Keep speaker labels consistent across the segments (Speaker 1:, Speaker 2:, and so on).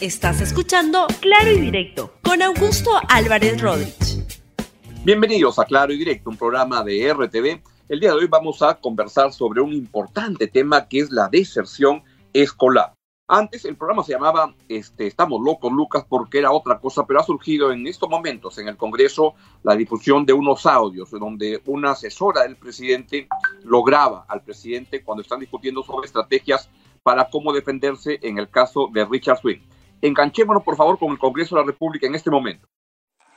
Speaker 1: Estás escuchando Claro y Directo con Augusto Álvarez Rodríguez.
Speaker 2: Bienvenidos a Claro y Directo, un programa de RTV. El día de hoy vamos a conversar sobre un importante tema que es la deserción escolar. Antes el programa se llamaba este, Estamos locos, Lucas, porque era otra cosa, pero ha surgido en estos momentos en el Congreso la difusión de unos audios donde una asesora del presidente lo graba al presidente cuando están discutiendo sobre estrategias para cómo defenderse en el caso de Richard Swing. Enganchémonos, por favor, con el Congreso de la República en este momento.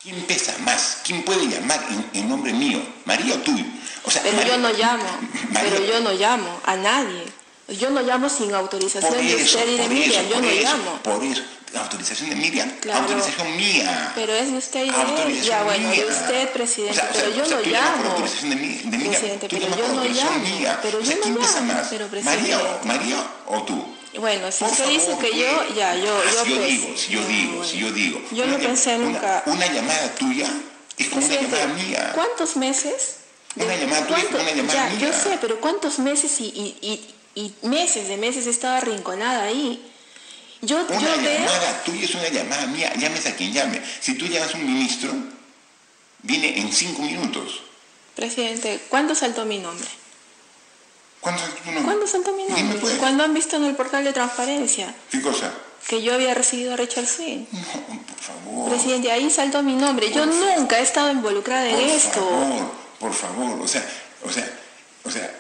Speaker 3: ¿Quién pesa más? ¿Quién puede llamar en, nombre mío? ¿María o tú?
Speaker 4: O sea, pero yo no llamo, pero yo no llamo a nadie. Yo no llamo sin autorización de usted y de Miriam, yo no llamo.
Speaker 3: Por eso, autorización de Miriam, autorización mía.
Speaker 4: Pero es de usted y de. Ya, bueno, de usted, presidente, pero yo no llamo.
Speaker 3: autorización de, de Miriam.
Speaker 4: Presidente, pero yo no llamo.
Speaker 3: Mía.
Speaker 4: Pero yo
Speaker 3: ¿quién
Speaker 4: no
Speaker 3: pesa
Speaker 4: llamo.
Speaker 3: Más?
Speaker 4: Pero presidente.
Speaker 3: María, María o tú.
Speaker 4: Bueno, si usted dice que yo, ya, yo, yo,
Speaker 3: si yo
Speaker 4: pues,
Speaker 3: digo, si yo digo, si yo digo.
Speaker 4: Yo no pensé nunca.
Speaker 3: Una, llamada tuya es como una llamada mía.
Speaker 4: ¿Cuántos meses?
Speaker 3: Una llamada tuya es como una llamada
Speaker 4: ya,
Speaker 3: mía.
Speaker 4: Yo sé, pero ¿cuántos meses y, y, y, y meses de meses estaba arrinconada ahí? Yo,
Speaker 3: una
Speaker 4: yo
Speaker 3: llamada tuya es una llamada mía, llames a quien llame. Si tú llamas a un ministro, viene en cinco minutos.
Speaker 4: Presidente, ¿cuándo saltó mi nombre?
Speaker 3: ¿Cuándo nombre?
Speaker 4: ¿Cuándo mi nombre?
Speaker 3: Pues.
Speaker 4: ¿Cuándo han visto en el portal de transparencia
Speaker 3: ¿Qué cosa?
Speaker 4: que yo había recibido a Richard Swing?
Speaker 3: No, por favor.
Speaker 4: Presidente, ahí saltó mi nombre. Yo nunca he estado involucrada en
Speaker 3: por
Speaker 4: esto.
Speaker 3: favor, por favor. O sea, o sea, o sea,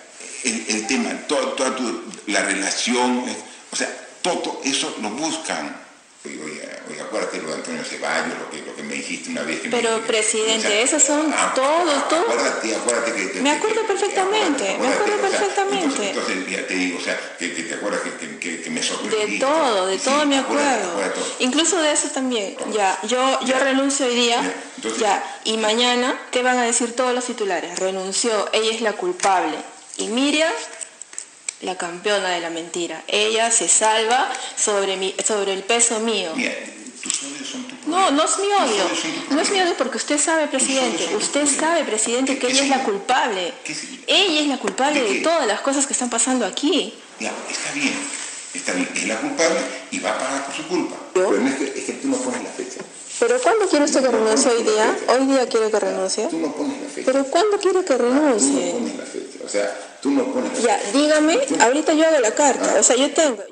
Speaker 3: el, el tema, toda, toda tu, la relación, eh, o sea, todo eso lo buscan. Oye, oye, oye, acuérdate lo de Antonio Ceballos, lo que, lo que me dijiste una vez que
Speaker 4: Pero,
Speaker 3: me,
Speaker 4: presidente,
Speaker 3: o sea,
Speaker 4: esos son
Speaker 3: ah,
Speaker 4: todos, todos.
Speaker 3: Acuérdate, acuérdate que...
Speaker 4: Me acuerdo
Speaker 3: que-
Speaker 4: perfectamente,
Speaker 3: acuérdate,
Speaker 4: me acuerdo
Speaker 3: o sea,
Speaker 4: perfectamente.
Speaker 3: Entonces, entonces, ya te digo, o sea, que, que te acuerdas que, me
Speaker 4: De
Speaker 3: sorprendiste.
Speaker 4: todo, de
Speaker 3: Sí,
Speaker 4: todo me acuerdo.
Speaker 3: acuérdate.
Speaker 4: Incluso de eso también. Ya, yo, yo renuncio hoy día.
Speaker 3: Ya, entonces-
Speaker 4: Ya, y mañana, ¿qué van a decir todos los titulares? Renunció, ella es la culpable. Y Miriam, la campeona de la mentira. Ella se salva sobre, mi, sobre el peso mío.
Speaker 3: Mira, tus odios son tu
Speaker 4: No, no es mi odio. No es mi odio porque usted sabe, presidente. Usted sabe, presidente,
Speaker 3: ¿Qué-
Speaker 4: que ella es la culpable. Ella es la culpable
Speaker 3: ¿De
Speaker 4: todas las cosas que están pasando aquí.
Speaker 3: Ya, está bien, está bien, es la culpable y va a pagar por su culpa. Pero no es que, es que tú no pones la fecha.
Speaker 4: ¿Pero cuándo quiere usted que renuncie hoy día? ¿Hoy día quiere que renuncie?
Speaker 3: Tú no pones la fecha.
Speaker 4: ¿Pero cuándo quiere que
Speaker 3: Tú no
Speaker 4: renuncie?
Speaker 3: pones la fecha. O sea, tú no pones la
Speaker 4: Ya, dígame, ahorita yo hago la carta. O sea, yo tengo.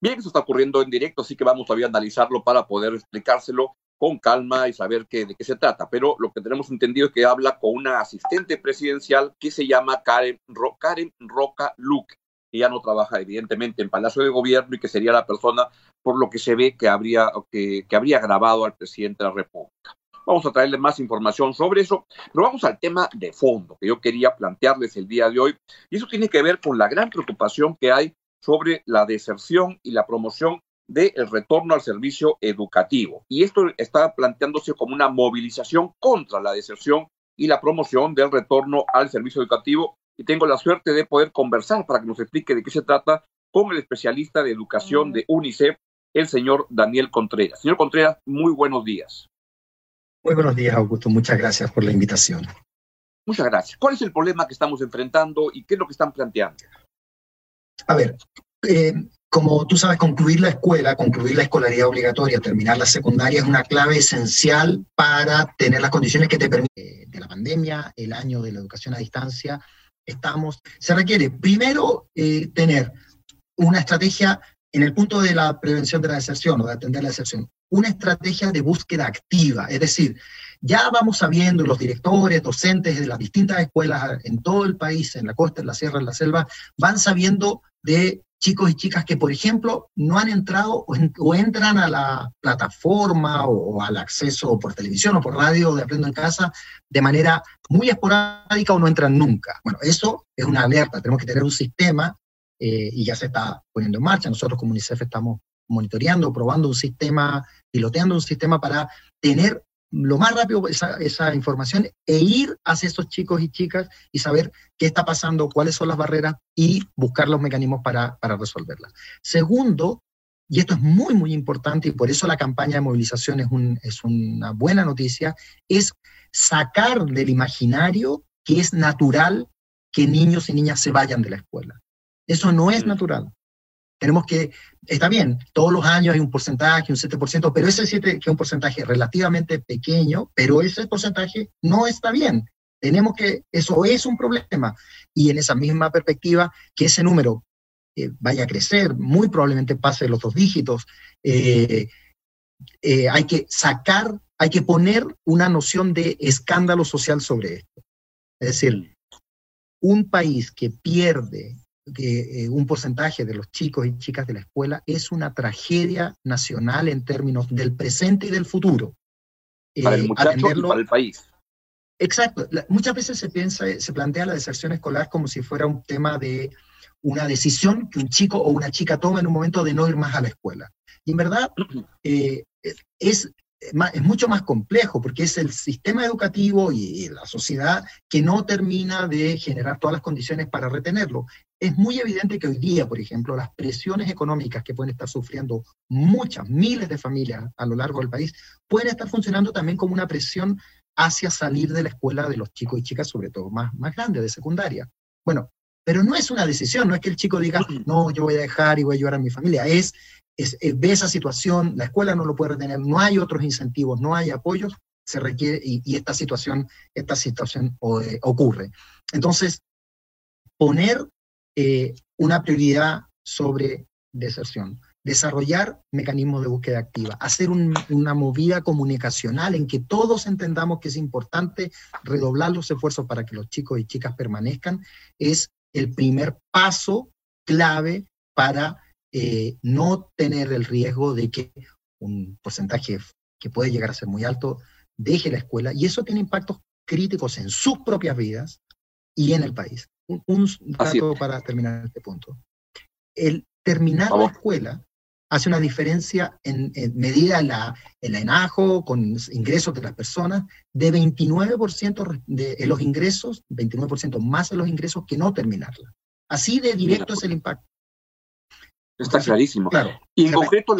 Speaker 2: Bien, eso está ocurriendo en directo, así que vamos todavía a analizarlo para poder explicárselo con calma y saber qué, de qué se trata. Pero lo que tenemos entendido es que habla con una asistente presidencial que se llama Karen, Ro- Karen Roca Luque. que ya no trabaja evidentemente en Palacio de Gobierno y que sería la persona por lo que se ve que habría, que, que habría grabado al presidente de la República. Vamos a traerle más información sobre eso, pero vamos al tema de fondo que yo quería plantearles el día de hoy. Y eso tiene que ver con la gran preocupación que hay sobre la deserción y la promoción del retorno al servicio educativo. Y esto está planteándose como una movilización contra la deserción y la promoción del retorno al servicio educativo. Y tengo la suerte de poder conversar para que nos explique de qué se trata con el especialista de educación de UNICEF, el señor Daniel Contreras. Señor Contreras, muy buenos días.
Speaker 5: Muy buenos días, Augusto. Muchas gracias por la invitación.
Speaker 2: Muchas gracias. ¿Cuál es el problema que estamos enfrentando y qué es lo que están planteando?
Speaker 5: A ver, eh, como tú sabes, concluir la escuela, concluir la escolaridad obligatoria, terminar la secundaria es una clave esencial para tener las condiciones que te permiten de la pandemia, el año de la educación a distancia. Estamos, se requiere primero eh, tener una estrategia en el punto de la prevención de la deserción o de atender la deserción, una estrategia de búsqueda activa, es decir, ya vamos sabiendo los directores, docentes de las distintas escuelas en todo el país, en la costa, en la sierra, en la selva, van sabiendo de chicos y chicas que, por ejemplo, no han entrado o, en, o entran a la plataforma o, o, al acceso por televisión o por radio de Aprendo en Casa de manera muy esporádica o no entran nunca. Bueno, eso es una alerta. Tenemos que tener un sistema eh, y ya se está poniendo en marcha. Nosotros como UNICEF estamos monitoreando, probando un sistema, piloteando un sistema para tener lo más rápido esa, esa, información e ir hacia esos chicos y chicas y saber qué está pasando, cuáles son las barreras y buscar los mecanismos para, para resolverlas. Segundo, y esto es muy, muy importante y por eso la campaña de movilización es, un, es una buena noticia, es sacar del imaginario que es natural que niños y niñas se vayan de la escuela. Eso no es natural. Tenemos que, está bien, todos los años hay un porcentaje, un 7%, pero ese 7, que es un porcentaje relativamente pequeño, pero ese porcentaje no está bien. Tenemos que, eso es un problema. Y en esa misma perspectiva, que ese número eh, vaya a crecer, muy probablemente pase los dos dígitos, eh, eh, hay que sacar, hay que poner una noción de escándalo social sobre esto. Es decir, un país que pierde que un porcentaje de los chicos y chicas de la escuela es una tragedia nacional en términos del presente y del futuro.
Speaker 2: Para el muchacho y para el país.
Speaker 5: Exacto. muchas veces se piensa, se plantea la deserción escolar como si fuera un tema de una decisión que un chico o una chica toma en un momento de no ir más a la escuela. Y en verdad eh, es, es mucho más complejo porque es el sistema educativo y, la sociedad que no termina de generar todas las condiciones para retenerlo. Es muy evidente que hoy día, por ejemplo, las presiones económicas que pueden estar sufriendo muchas, miles de familias a lo largo del país, pueden estar funcionando también como una presión hacia salir de la escuela de los chicos y chicas, sobre todo más, más grandes, de secundaria. Bueno, pero no es una decisión, no es que el chico diga, no, yo voy a dejar y voy a ayudar a mi familia, es, es, ve esa situación, la escuela no lo puede retener, no hay otros incentivos, no hay apoyos, se requiere, y, esta situación, esta situación eh, ocurre. Entonces, poner eh, una prioridad sobre deserción. Desarrollar mecanismos de búsqueda activa, hacer una movida comunicacional en que todos entendamos que es importante redoblar los esfuerzos para que los chicos y chicas permanezcan, es el primer paso clave para eh, no tener el riesgo de que un porcentaje que puede llegar a ser muy alto deje la escuela. Y eso tiene impactos críticos en sus propias vidas y en el país. Un, dato para terminar este punto. El terminar la escuela hace una diferencia en, medida en la, en la enajo, con ingresos de las personas, de 29% de los ingresos, 29% más de los ingresos que no terminarla. Así de directo es el impacto.
Speaker 2: Está clarísimo. y en concreto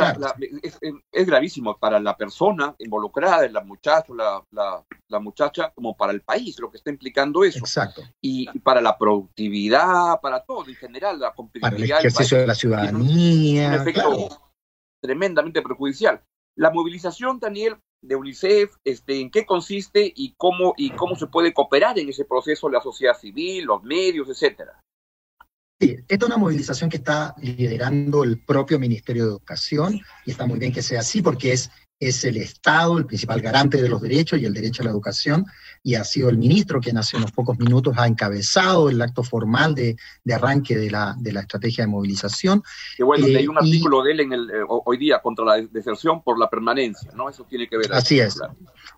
Speaker 2: es, gravísimo para la persona involucrada, la muchacho, la, la, muchacha, como para el país, lo que está implicando eso.
Speaker 5: Exacto.
Speaker 2: Y, para la productividad, para todo en general, la
Speaker 5: competitividad. Para el ejercicio de la ciudadanía. Un
Speaker 2: efecto tremendamente perjudicial. La movilización, Daniel, de UNICEF, este, en qué consiste y cómo, y cómo se puede cooperar en ese proceso la sociedad civil, los medios, etcétera.
Speaker 5: Sí, esta es una movilización que está liderando el propio Ministerio de Educación y está muy bien que sea así porque es, es el Estado el principal garante de los derechos y el derecho a la educación y ha sido el ministro quien hace unos pocos minutos ha encabezado el acto formal de, de arranque de la, de la estrategia de movilización.
Speaker 2: Que bueno, hay un eh, artículo de él en el, eh, hoy día contra la deserción por la permanencia, ¿no? Eso tiene que ver.
Speaker 5: Así es,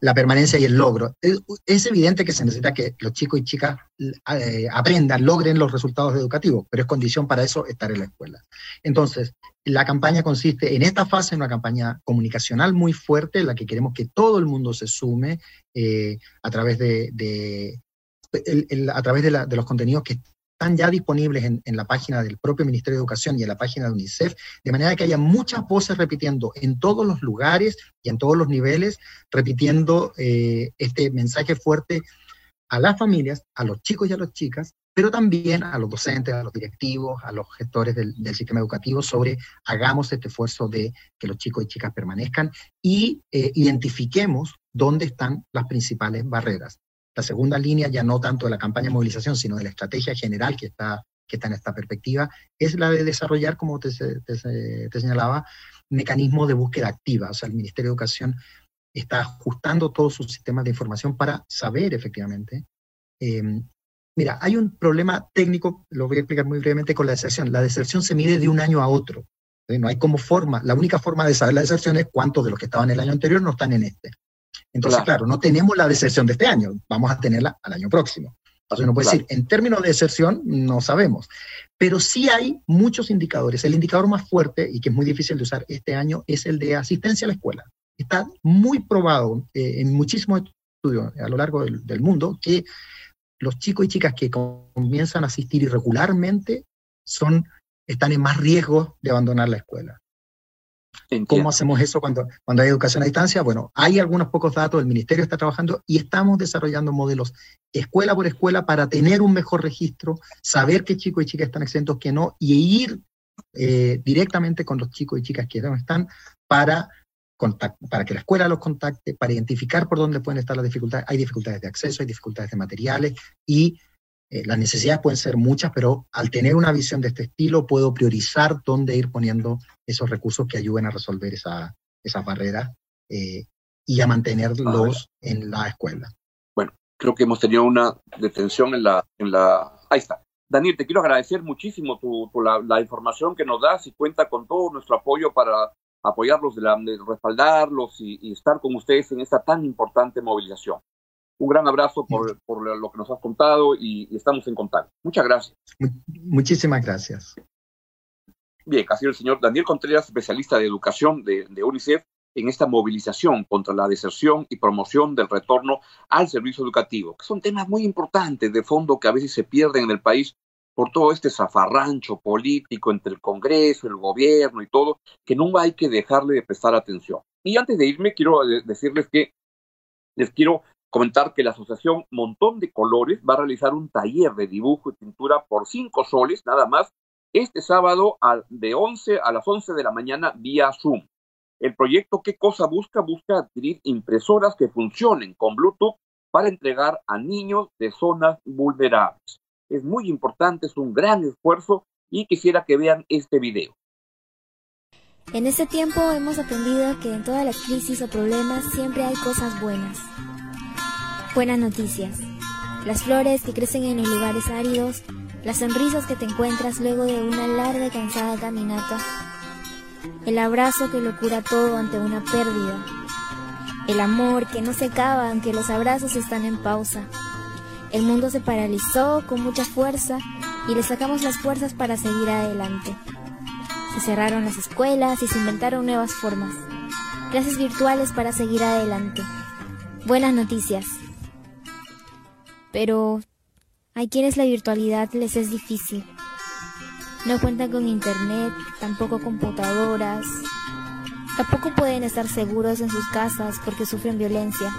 Speaker 5: la permanencia y el logro. Es, evidente que se necesita que los chicos y chicas eh, aprendan, logren los resultados educativos, pero es condición para eso estar en la escuela. Entonces, la campaña consiste en esta fase, en una campaña comunicacional muy fuerte, en la que queremos que todo el mundo se sume a través de, a través de, los contenidos que están ya disponibles en, la página del propio Ministerio de Educación y en la página de UNICEF, de manera que haya muchas voces repitiendo en todos los lugares y en todos los niveles, repitiendo eh, este mensaje fuerte a las familias, a los chicos y a las chicas, pero también a los docentes, a los directivos, a los gestores del, sistema educativo sobre hagamos este esfuerzo de que los chicos y chicas permanezcan y eh, identifiquemos dónde están las principales barreras. La segunda línea, ya no tanto de la campaña de movilización, sino de la estrategia general que está, que está en esta perspectiva, es la de desarrollar, como te, señalaba, mecanismos de búsqueda activa. O sea, el Ministerio de Educación está ajustando todos sus sistemas de información para saber efectivamente. Em, mira, hay un problema técnico, lo voy a explicar muy brevemente con la deserción. La deserción se mide de un año a otro. No hay como forma, la única forma de saber la deserción es cuántos de los que estaban el año anterior no están en este. Entonces, claro. no tenemos la deserción de este año, vamos a tenerla al año próximo. Entonces uno puede decir, en términos de deserción, no sabemos. Pero sí hay muchos indicadores. El indicador más fuerte y que es muy difícil de usar este año es el de asistencia a la escuela. Está muy probado eh, en muchísimos estudios a lo largo del, mundo que los chicos y chicas que comienzan a asistir irregularmente son, están en más riesgo de abandonar la escuela. ¿Cómo hacemos eso cuando, cuando hay educación a distancia? Bueno, hay algunos pocos datos, el ministerio está trabajando y estamos desarrollando modelos escuela por escuela para tener un mejor registro, saber qué chicos y chicas están exentos, qué no, y ir eh, directamente con los chicos y chicas que no están para, para que la escuela los contacte, para identificar por dónde pueden estar las dificultades. Hay dificultades de acceso, hay dificultades de materiales y eh, las necesidades pueden ser muchas, pero al tener una visión de este estilo puedo priorizar dónde ir poniendo esos recursos que ayuden a resolver esa, esas barreras eh, y a mantenerlos en la escuela.
Speaker 2: Bueno, creo que hemos tenido una detención en la, en la... Ahí está. Daniel, te quiero agradecer muchísimo tu, la, información que nos das y cuenta con todo nuestro apoyo para apoyarlos, de, respaldarlos y, estar con ustedes en esta tan importante movilización. Un gran abrazo por, por lo que nos has contado y, estamos en contacto. Muchas gracias.
Speaker 5: Muchísimas gracias.
Speaker 2: Bien, ha sido el señor Daniel Contreras, especialista de educación de, de UNICEF, en esta movilización contra la deserción y promoción del retorno al servicio educativo, que son temas muy importantes de fondo que a veces se pierden en el país por todo este zafarrancho político entre el Congreso, el gobierno y todo, que nunca hay que dejarle de prestar atención. Y antes de irme, quiero decirles que les quiero comentar que la Asociación Montón de Colores va a realizar un taller de dibujo y pintura por cinco soles, nada más, este sábado de 11 a las 11 de la mañana vía Zoom. El proyecto ¿Qué cosa busca? Busca adquirir impresoras que funcionen con Bluetooth para entregar a niños de zonas vulnerables. Es muy importante, es un gran esfuerzo y quisiera que vean este video.
Speaker 6: En este tiempo hemos aprendido que en todas las crisis o problemas siempre hay cosas buenas. Buenas noticias. Las flores que crecen en los lugares áridos, las sonrisas que te encuentras luego de una larga y cansada caminata, el abrazo que lo cura todo ante una pérdida, el amor que no se acaba aunque los abrazos están en pausa. El mundo se paralizó con mucha fuerza y le sacamos las fuerzas para seguir adelante. Se cerraron las escuelas y se inventaron nuevas formas. Clases virtuales para seguir adelante. Buenas noticias. Pero hay quienes la virtualidad les es difícil. No cuentan con internet, tampoco computadoras. Tampoco pueden estar seguros en sus casas porque sufren violencia.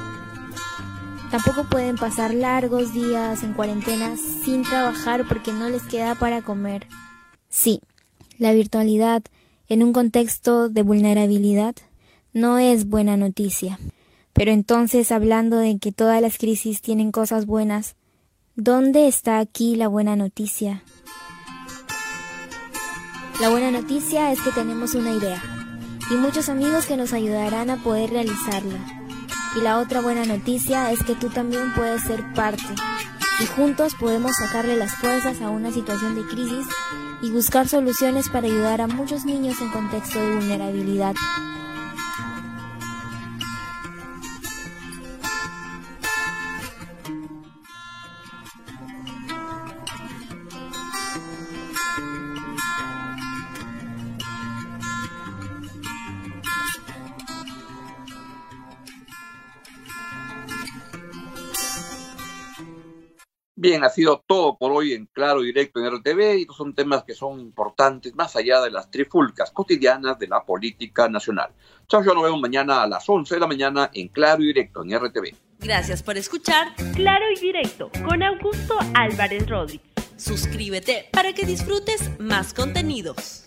Speaker 6: Tampoco pueden pasar largos días en cuarentena sin trabajar porque no les queda para comer. Sí, la virtualidad en un contexto de vulnerabilidad no es buena noticia. Pero entonces, hablando de que todas las crisis tienen cosas buenas, ¿dónde está aquí la buena noticia? La buena noticia es que tenemos una idea y muchos amigos que nos ayudarán a poder realizarla. Y la otra buena noticia es que tú también puedes ser parte y juntos podemos sacarle las fuerzas a una situación de crisis y buscar soluciones para ayudar a muchos niños en contexto de vulnerabilidad.
Speaker 2: Bien, ha sido todo por hoy en Claro Directo en RTV y estos son temas que son importantes más allá de las trifulcas cotidianas de la política nacional. Chao, yo nos vemos mañana a las 11 de la mañana en Claro y Directo en RTV.
Speaker 1: Gracias por escuchar Claro y Directo con Augusto Álvarez Rodríguez. Suscríbete para que disfrutes más contenidos.